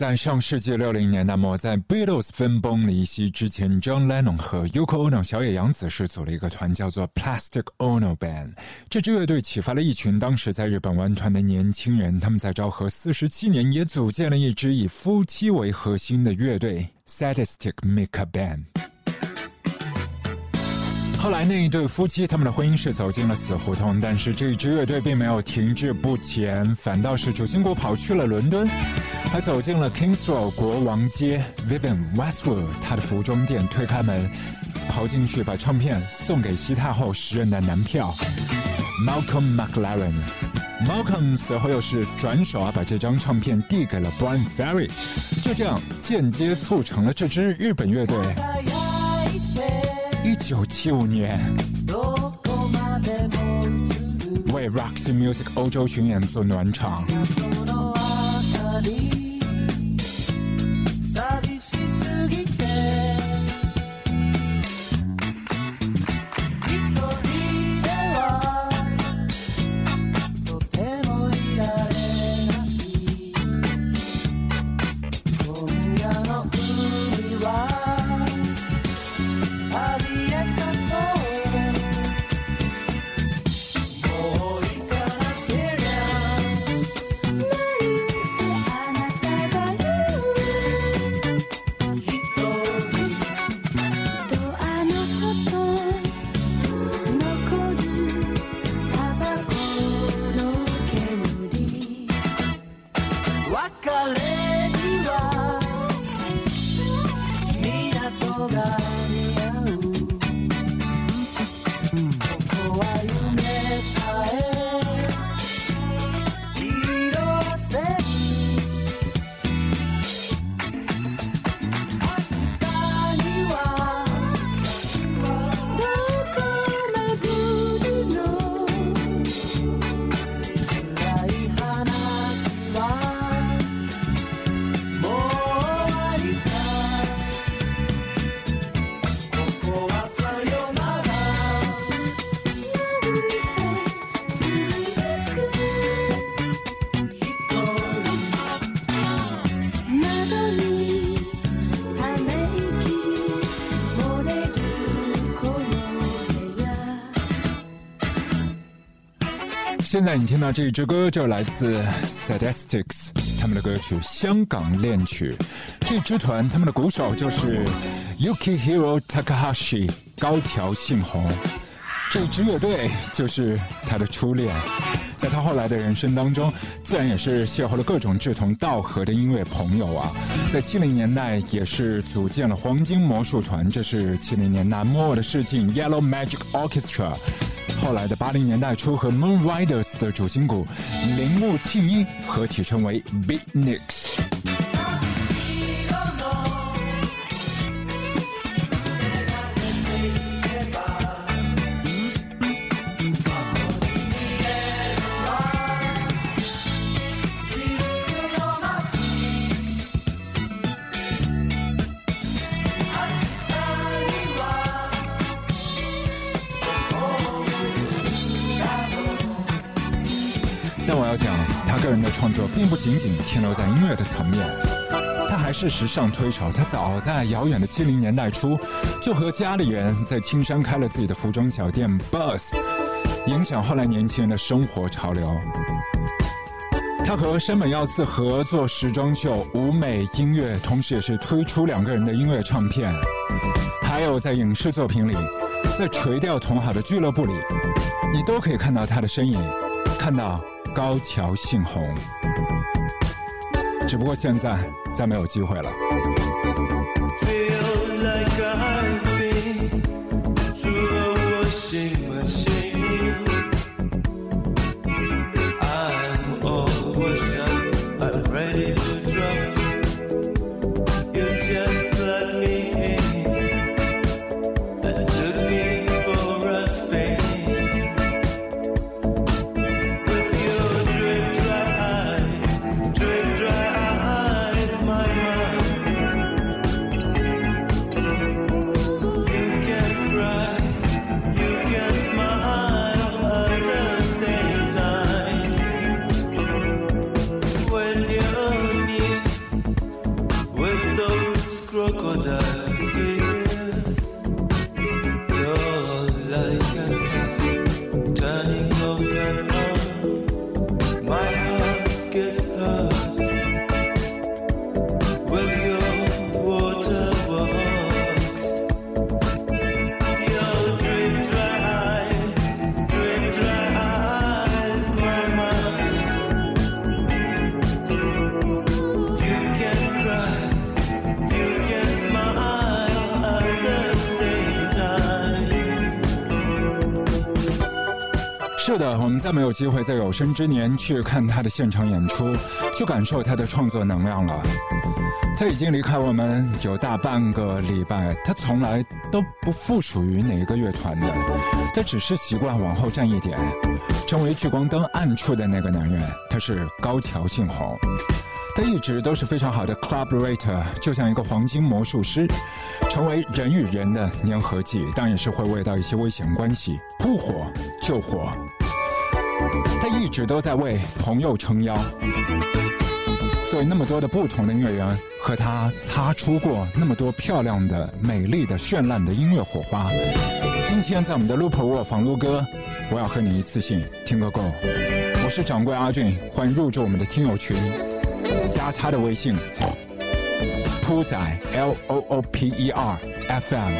在上世纪六零年代末，在 Beatles 分崩离析之前，John Lennon 和 Yoko Ono 小野洋子是组了一个团，叫做 Plastic Ono Band。这支乐队启发了一群当时在日本玩团的年轻人，他们在昭和四十七年也组建了一支以夫妻为核心的乐队 Sadistic Mika Band。后来那一对夫妻，他们的婚姻是走进了死胡同，但是这支乐队并没有停滞不前，反倒是主心骨跑去了伦敦，还走进了 Kings Road 国王街，Vivian Westwood 他的服装店，推开门，跑进去把唱片送给西太后时任的男票 Malcolm McLaren。Malcolm 随后又是转手啊，把这张唱片递给了 Brian Ferry，就这样间接促成了这支日本乐队。一九七五年，为 Roxy Music 欧洲巡演做暖场。现在你听到这一支歌，就来自 Sadistics 他们的歌曲《香港恋曲》。这支团他们的鼓手就是 Yukihiro Takahashi 高桥幸宏。这支乐队就是他的初恋，在他后来的人生当中，自然也是邂逅了各种志同道合的音乐朋友啊。在七零年代也是组建了黄金魔术团，这是七零年代末的事情。Yellow Magic Orchestra。后来的八零年代初，和 Moon Riders 的主心骨铃木庆一合体，成为 Beatniks。但我要讲，他个人的创作并不仅仅停留在音乐的层面，他还是时尚推手。他早在遥远的七零年代初，就和家里人在青山开了自己的服装小店 Buzz，影响后来年轻人的生活潮流。他和山本耀司合作时装秀、舞美、音乐，同时也是推出两个人的音乐唱片。还有在影视作品里，在垂钓同好的俱乐部里，你都可以看到他的身影，看到。高桥幸宏，只不过现在再没有机会了。是的，我们再没有机会在有生之年去看他的现场演出，去感受他的创作能量了。他已经离开我们有大半个礼拜，他从来都不附属于哪一个乐团的，他只是习惯往后站一点，成为聚光灯暗处的那个男人。他是高桥幸宏，他一直都是非常好的 collaborator，就像一个黄金魔术师，成为人与人的粘合剂，当然也是会遇到一些危险关系，扑火救火。他一直都在为朋友撑腰，所以那么多的不同的音乐人和他擦出过那么多漂亮的、美丽的、绚烂的音乐火花。今天在我们的 Looper World 房撸歌，我要和你一次性听个够。我是掌柜阿俊，欢迎入驻我们的听友群，加他的微信，铺仔 L O O P E R F M。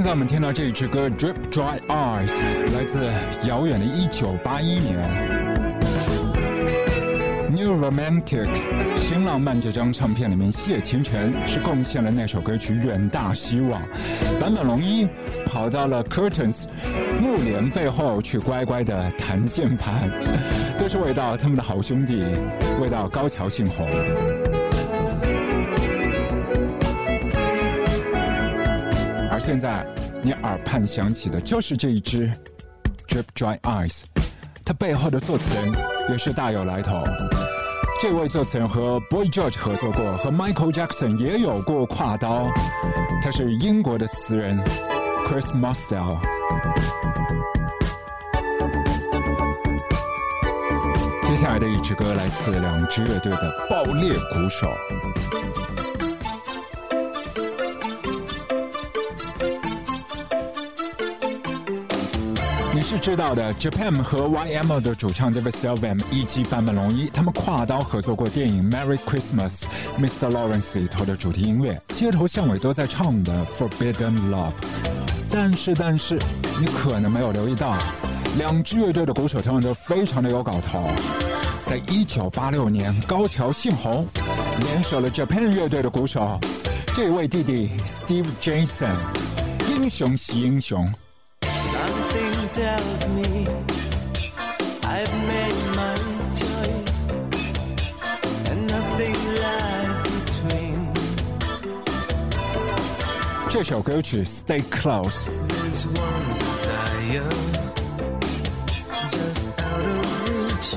现在我们听到这一支歌《Drip Dry Eyes》，来自遥远的1981年，New Romantic 新浪漫这张唱片里面，谢清晨是贡献了那首歌曲《远大希望》，坂本龙一跑到了 Curtains 幕帘背后去乖乖的弹键盘，都是为到他们的好兄弟，为到高桥幸宏。现在，你耳畔响起的就是这一支《Drip Dry Eyes》，它背后的作词人也是大有来头。这位作词人和 Boy George 合作过，和 Michael Jackson 也有过跨刀。他是英国的词人 Chris Mostel 接下来的一支歌来自两支乐队的爆裂鼓手。是知道的，Japan 和 YMO 的主唱 David Sylvian 以及坂本龙一，他们跨刀合作过电影《Merry Christmas, Mr. Lawrence》里头的主题音乐，街头巷尾都在唱的《Forbidden Love》。但是，但是，你可能没有留意到，两支乐队的鼓手他们都非常的有搞头。在一九八六年，高桥幸宏联手了 Japan 乐队的鼓手，这位弟弟 Steve Jason，英雄惜英雄。tells me I've made my choice and nothing lies between 这首歌曲 Stay Close There's one desire just out of reach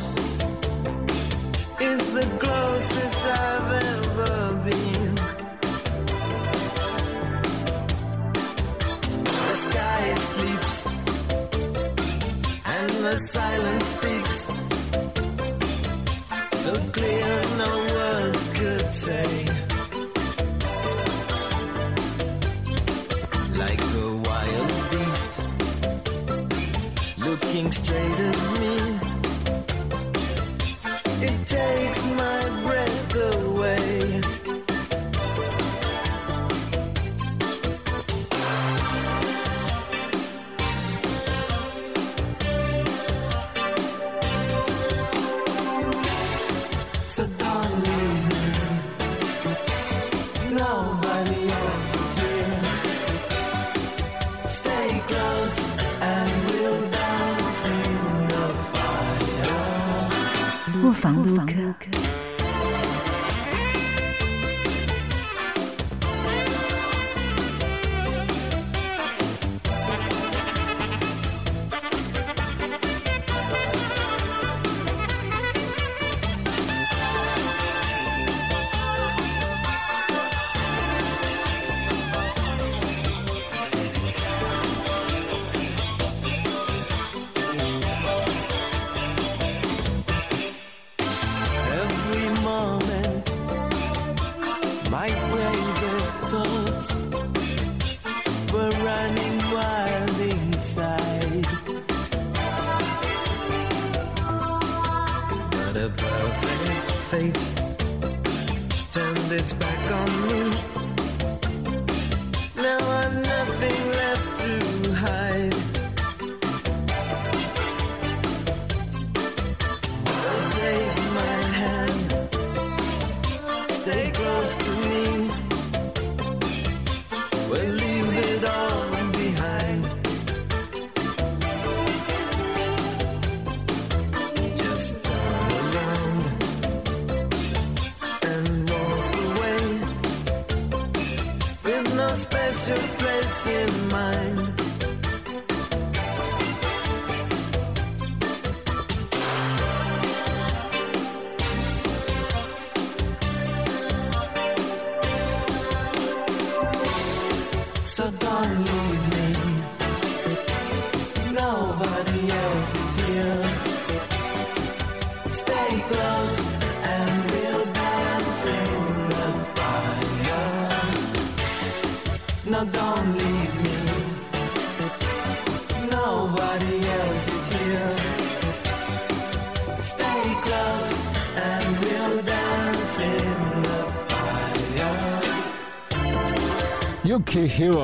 is the closest I've ever Silence speaks my bravest thoughts were running wild inside. But a perfect fate turned its back on me.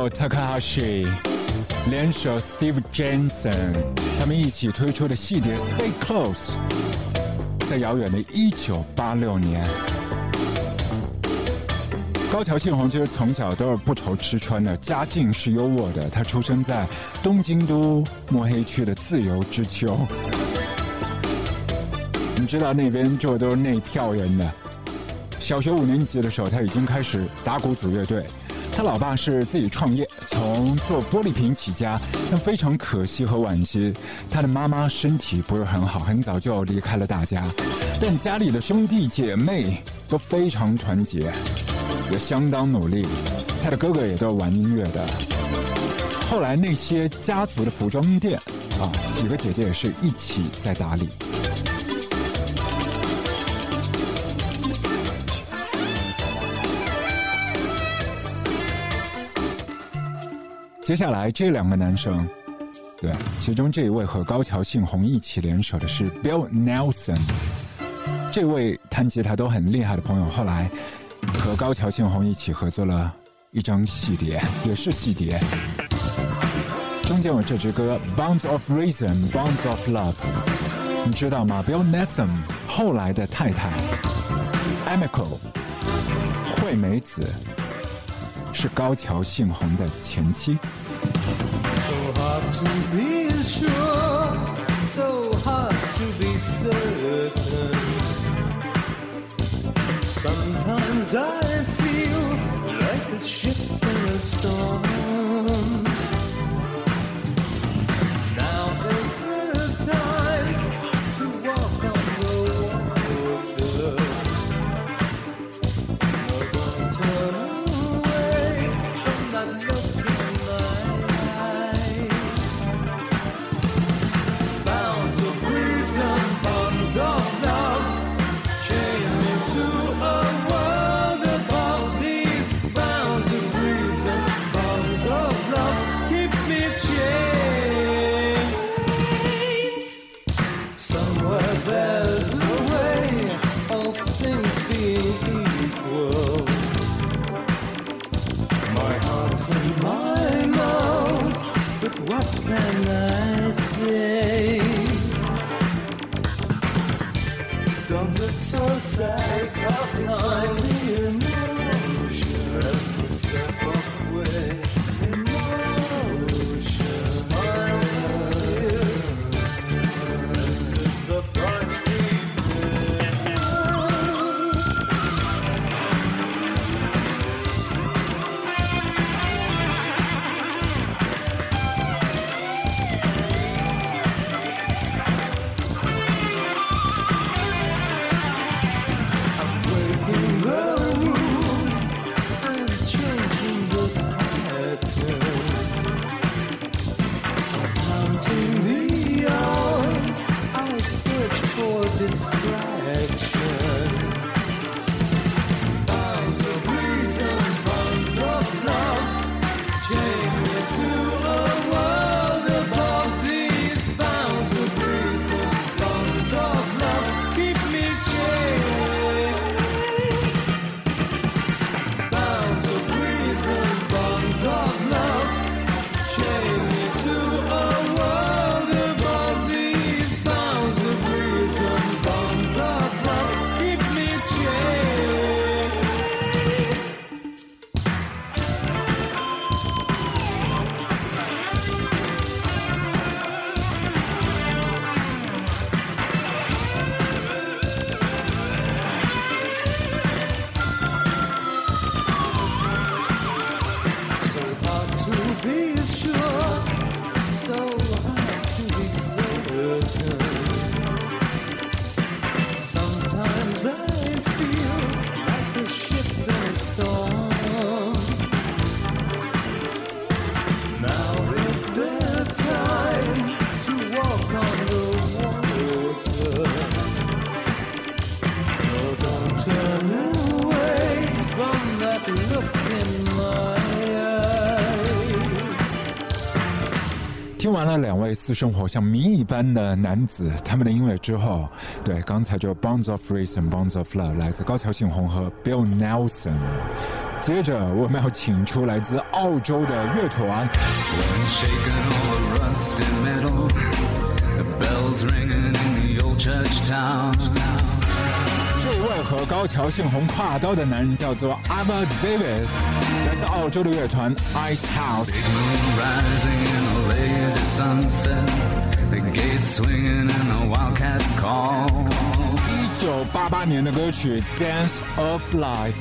Takahashi 联手 Steve Jensen，他们一起推出的细碟《Stay Close》，在遥远的1986年，高桥幸宏其实从小都是不愁吃穿的，家境是优渥的。他出生在东京都墨黑区的自由之丘，你知道那边住的都是内票人的。小学五年级的时候，他已经开始打鼓组乐队。他老爸是自己创业，从做玻璃瓶起家，但非常可惜和惋惜，他的妈妈身体不是很好，很早就离开了大家。但家里的兄弟姐妹都非常团结，也相当努力。他的哥哥也都玩音乐的。后来那些家族的服装店啊，几个姐姐也是一起在打理。接下来这两个男生，对，其中这一位和高桥幸宏一起联手的是 Bill Nelson，这位弹吉他都很厉害的朋友，后来和高桥幸宏一起合作了一张细碟，也是细碟。中间有这支歌《Bounds of Reason》，《Bounds of Love》，你知道吗？Bill Nelson 后来的太太 Emiko 惠美子是高桥幸宏的前妻。So hard to be sure, so hard to be certain. Sometimes I feel like a ship in a storm. side. 私生活像谜一般的男子他们的音乐之后，对，刚才就 Bonds of Reason, Bonds of Love 来自高桥幸宏和 Bill Nelson。接着我们要请出来自澳洲的乐团和高桥幸宏跨刀的男人叫做 Ava Davis，来自澳洲的乐团 Ice House。The the. 一九八八年的歌曲《Dance of Life》。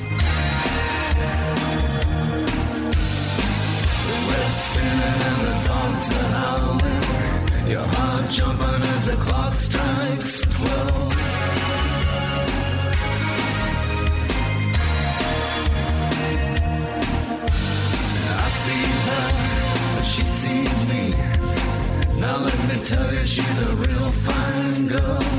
Tell you, she's a real fine girl.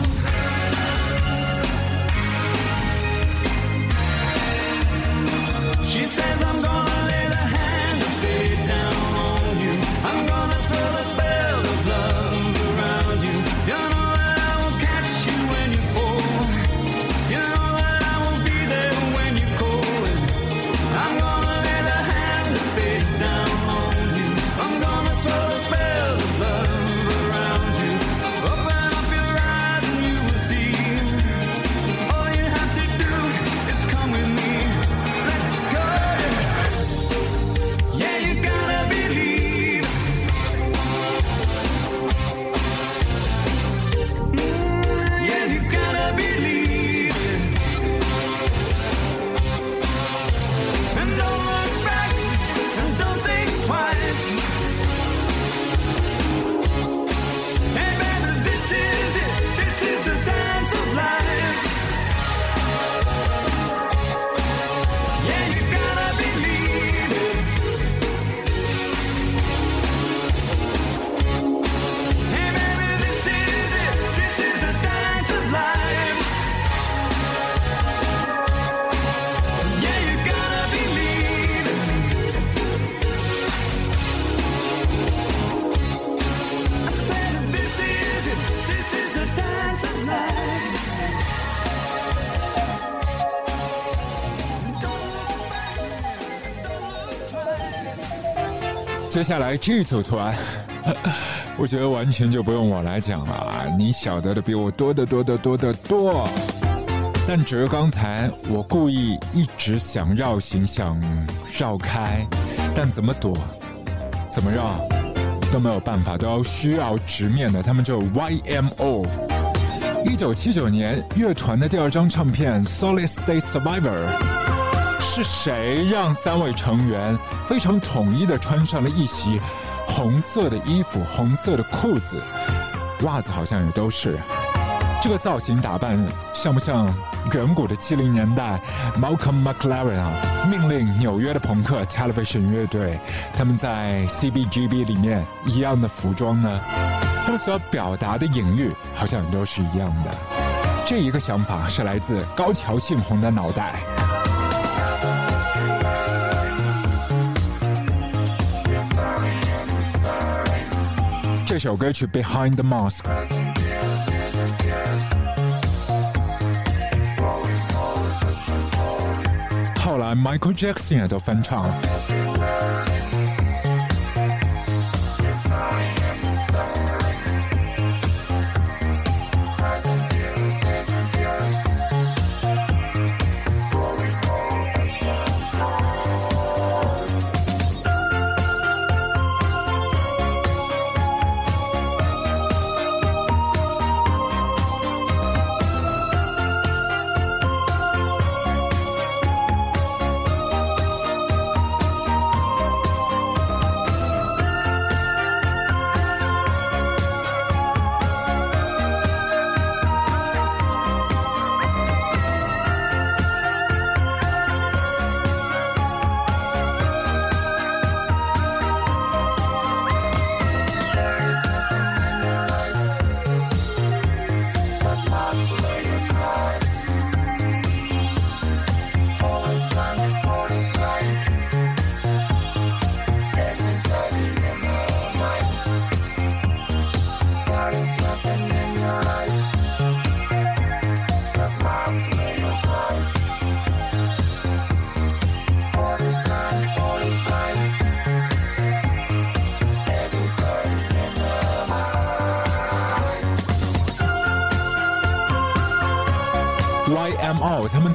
接下来这组团，我觉得完全就不用我来讲了啊，你晓得的比我多得多得多得多。但只是刚才我故意一直想绕行，想绕开，但怎么躲，怎么绕都没有办法，都要需要直面的。他们就 YMO。一九七九年，乐团的第二张唱片《Solid State Survivor》。是谁让三位成员非常统一的穿上了一袭红色的衣服、红色的裤子，袜子好像也都是。这个造型打扮像不像远古的七零年代 Malcolm McLaren 啊？命令纽约的朋克 Television 乐队他们在 CBGB 里面一样的服装呢？他们所表达的隐喻好像都是一样的。这一个想法是来自高桥幸宏的脑袋。首歌曲《Behind the Mask》。后来 Michael Jackson 也都翻唱了。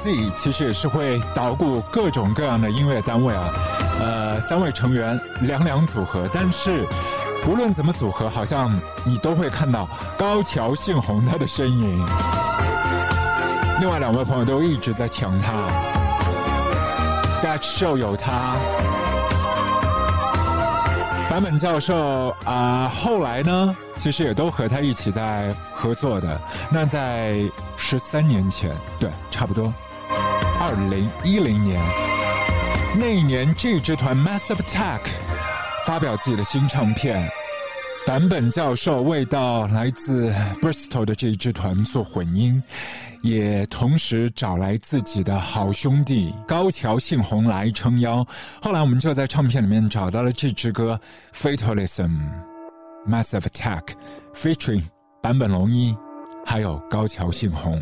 自己其实也是会捣鼓各种各样的音乐单位啊，呃，三位成员两两组合，但是无论怎么组合，好像你都会看到高桥幸宏他的身影。另外两位朋友都一直在抢他，Sketch Show 有他，坂本教授啊、后来呢，其实也都和他一起在合作的。那在十三年前，对，差不多，二零一零年，那一年这支团 Massive Attack 发表自己的新唱片。坂本教授为到来自 Bristol 的这一支团做混音，也同时找来自己的好兄弟高桥幸宏来撑腰。后来我们就在唱片里面找到了这支歌《Fatalism》，Massive Attack featuring 坂本龙一，还有高桥幸宏。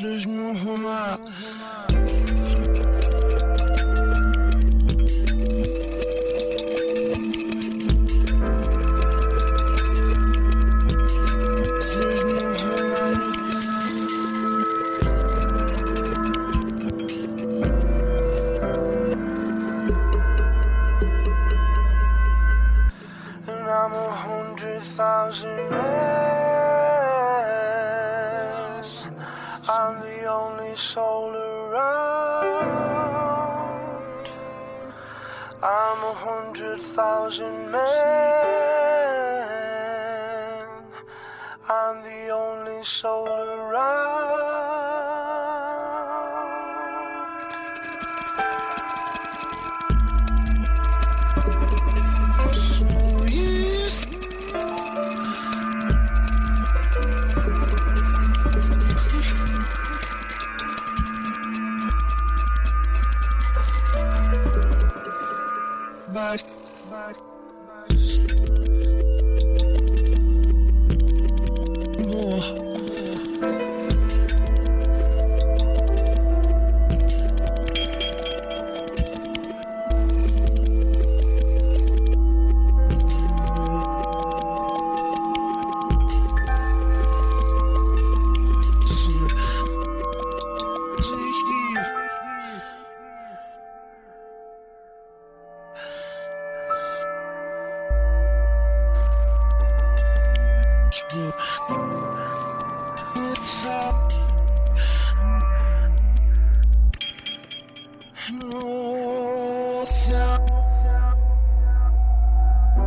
Antes de.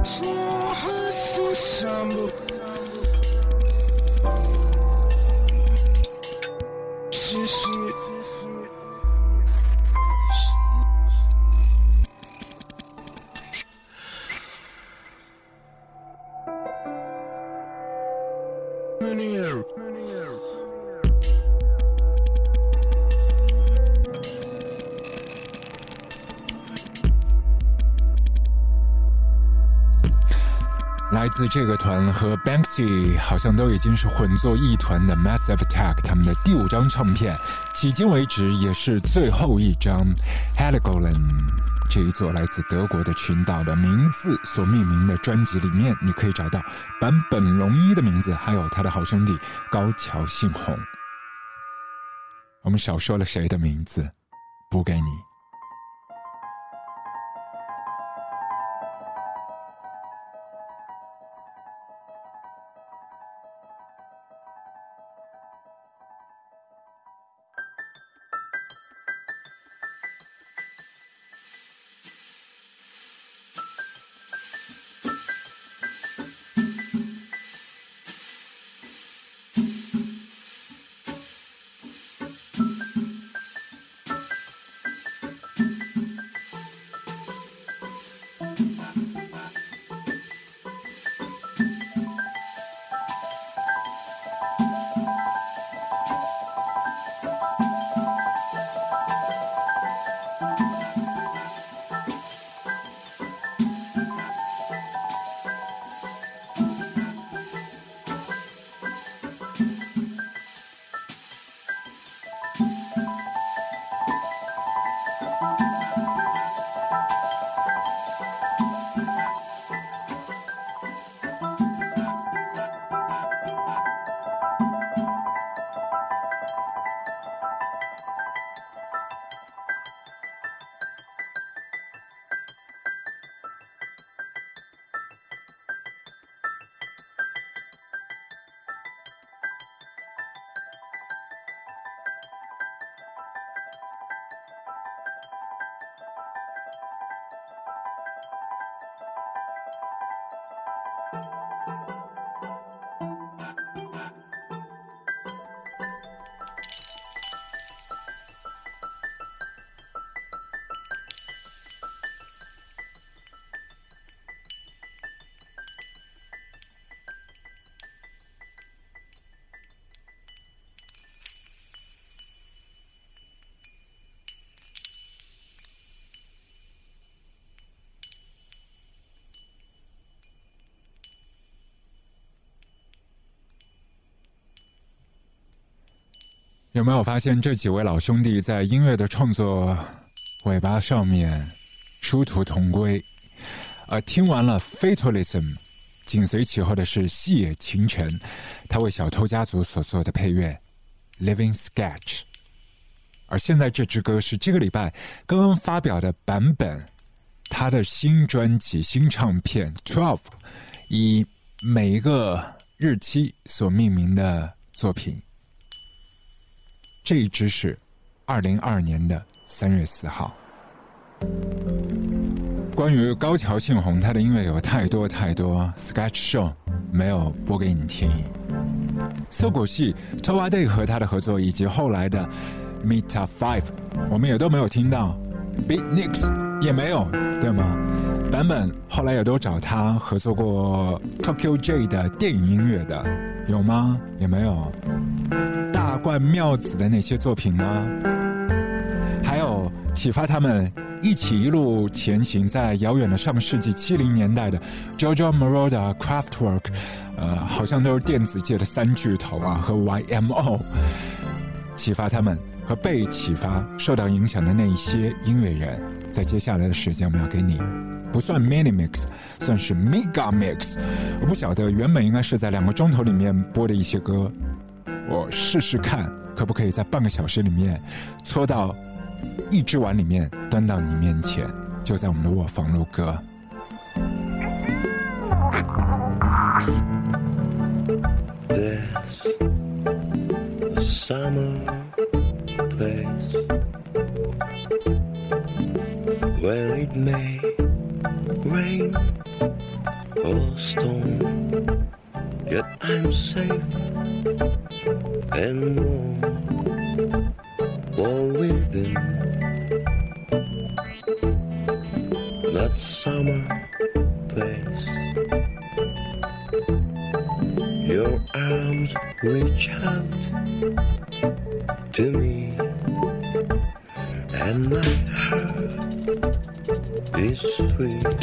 Snow has assembled. 自这个团和 Banksy 好像都已经是混作一团的 Massive Attack，他们的第五张唱片，迄今为止也是最后一张 Heligoland。这一座来自德国的群岛的名字所命名的专辑里面，你可以找到坂本龙一的名字，还有他的好兄弟高桥幸宏。我们少说了谁的名字？补给你。有没有发现这几位老兄弟在音乐的创作尾巴上面殊途同归？而听完了《Fatalism》，紧随其后的是细野晴臣，他为《小偷家族》所做的配乐《Living Sketch》。而现在这支歌是这个礼拜刚刚发表的版本，他的新专辑、新唱片《Twelve》，以每一个日期所命名的作品。这一支是二零二二年的三月四号。关于高桥幸宏，他的音乐有太多太多，Sketch Show 没有播给你听。涩谷系 t o a Day 和他的合作，以及后来的 Meta Five，我们也都没有听到，Beat Nicks 也没有，对吗？版本后来也都找他合作过 Tokyo J 的电影音乐的，有吗？也没有。大冠妙子的那些作品呢？还有启发他们一起一路前行，在遥远的上世纪七零年代的 JoJo Moroda Craftwork，呃，好像都是电子界的三巨头啊，和 YMO，启发他们和被启发、受到影响的那一些音乐人，在接下来的时间，我们要给你不算 mini mix，算是 mega mix。我不晓得原本应该是在两个钟头里面播的一些歌，我试试看可不可以在半个小时里面搓到一只碗里面端到你面前，就在我们的卧房录歌。This summer place where it may rain or storm, yet I'm safe and warm. all within that summer place. Your arms reach out to me, and my heart is free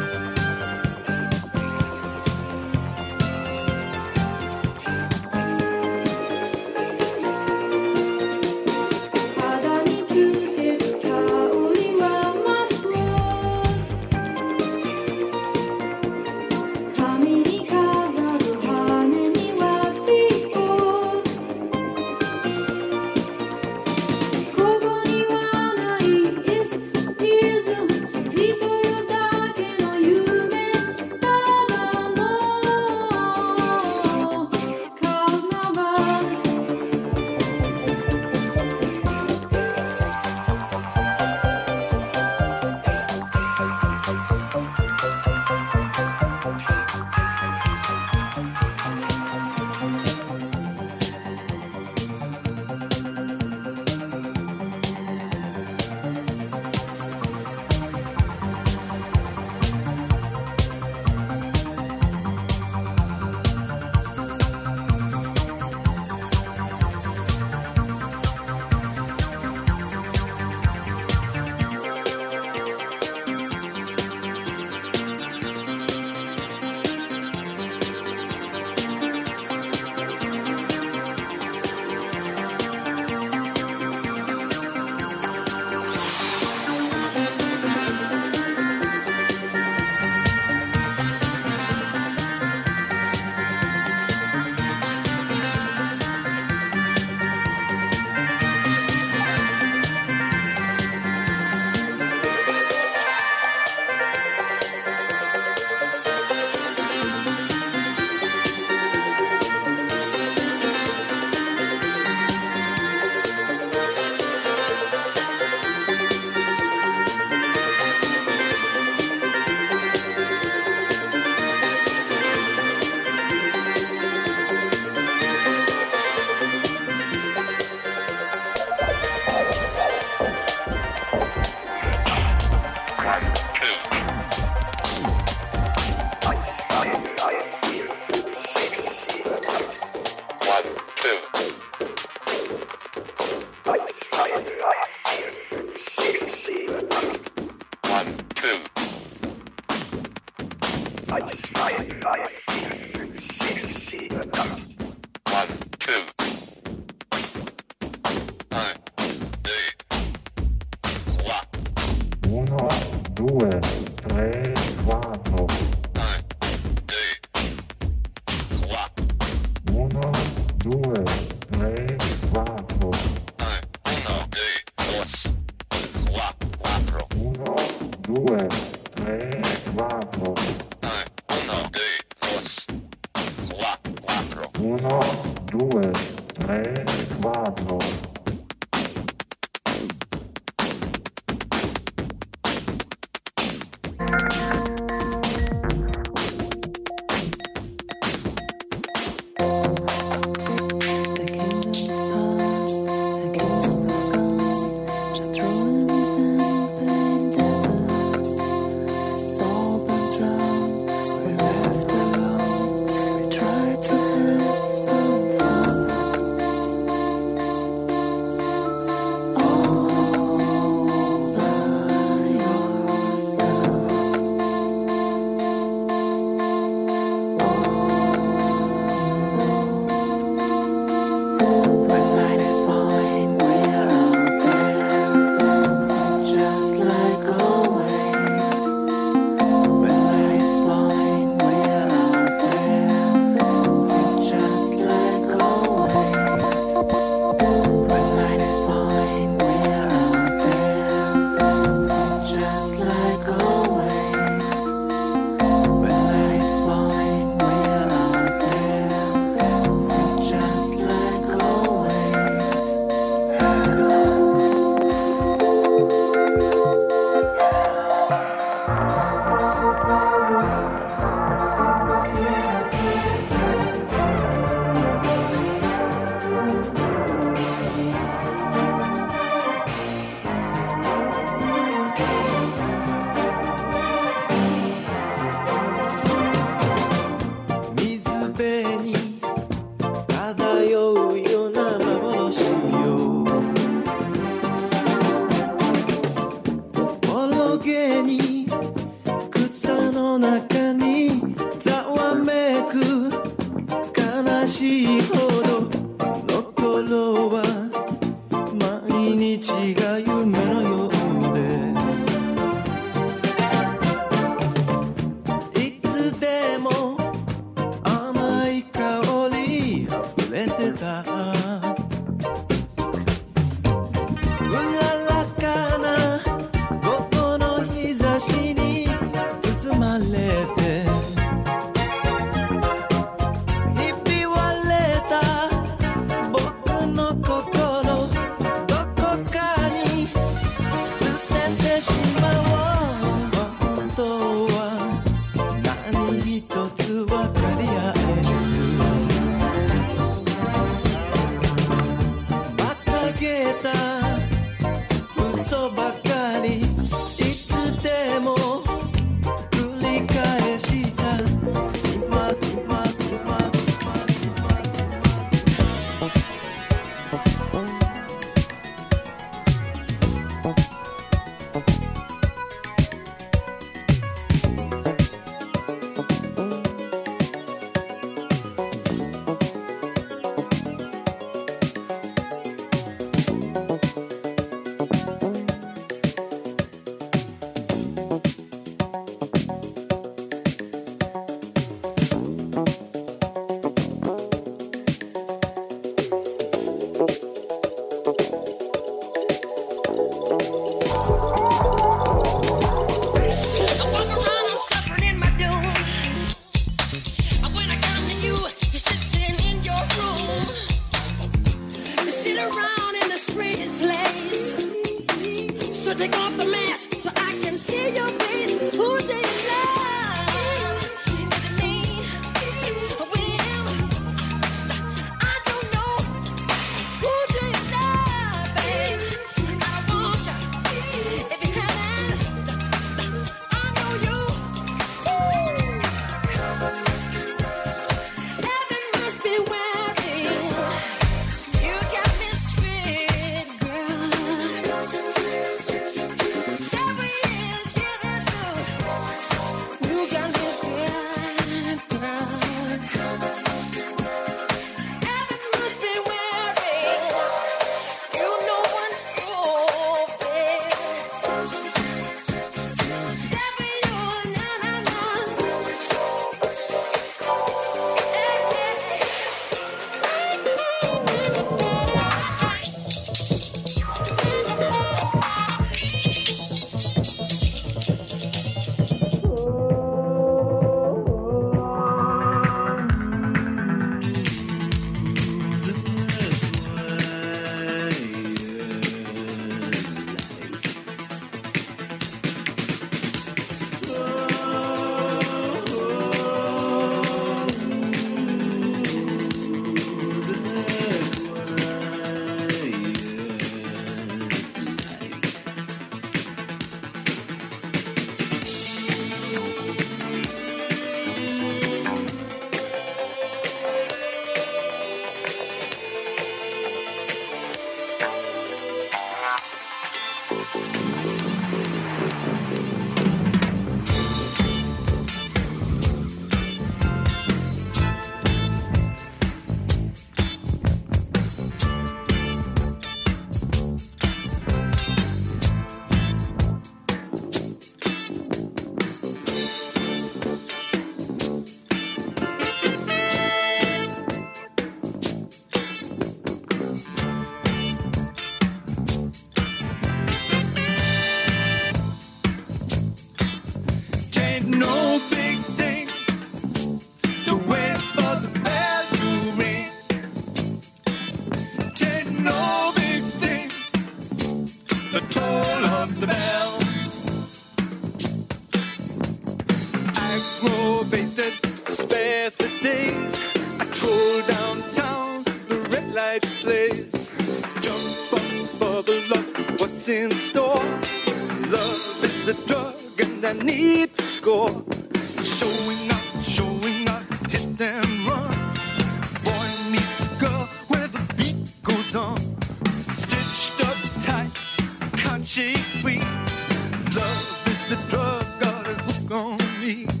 see.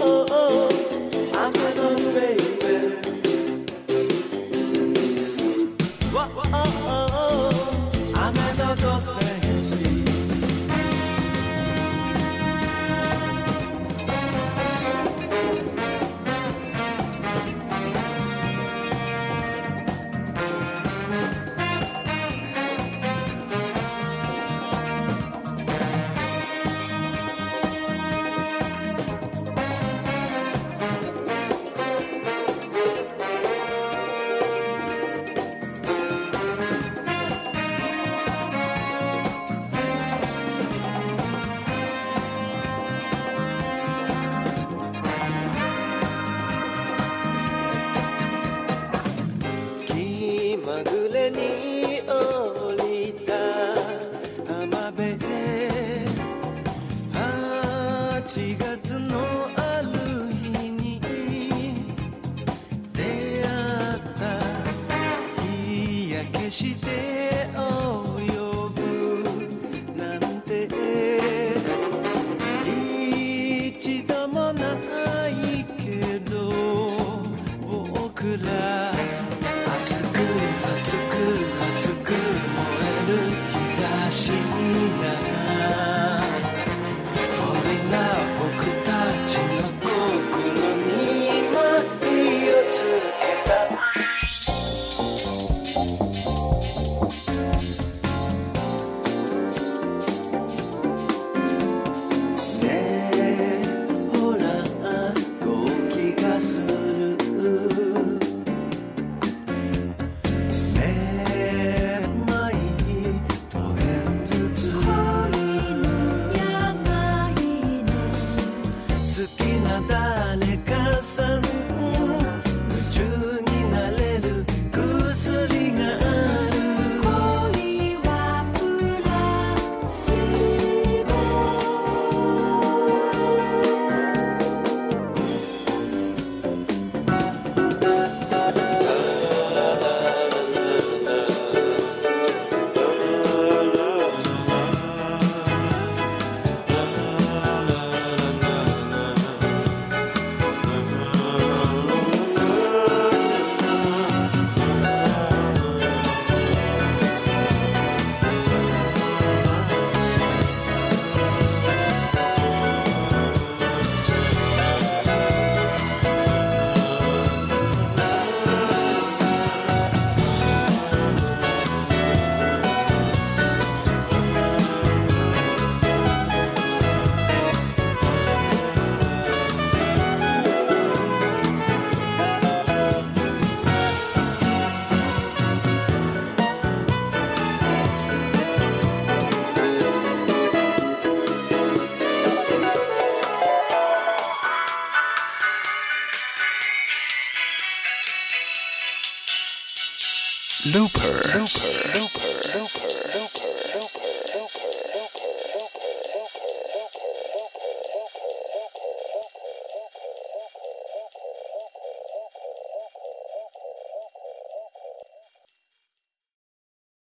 oh, oh. oh. Looper. Looper.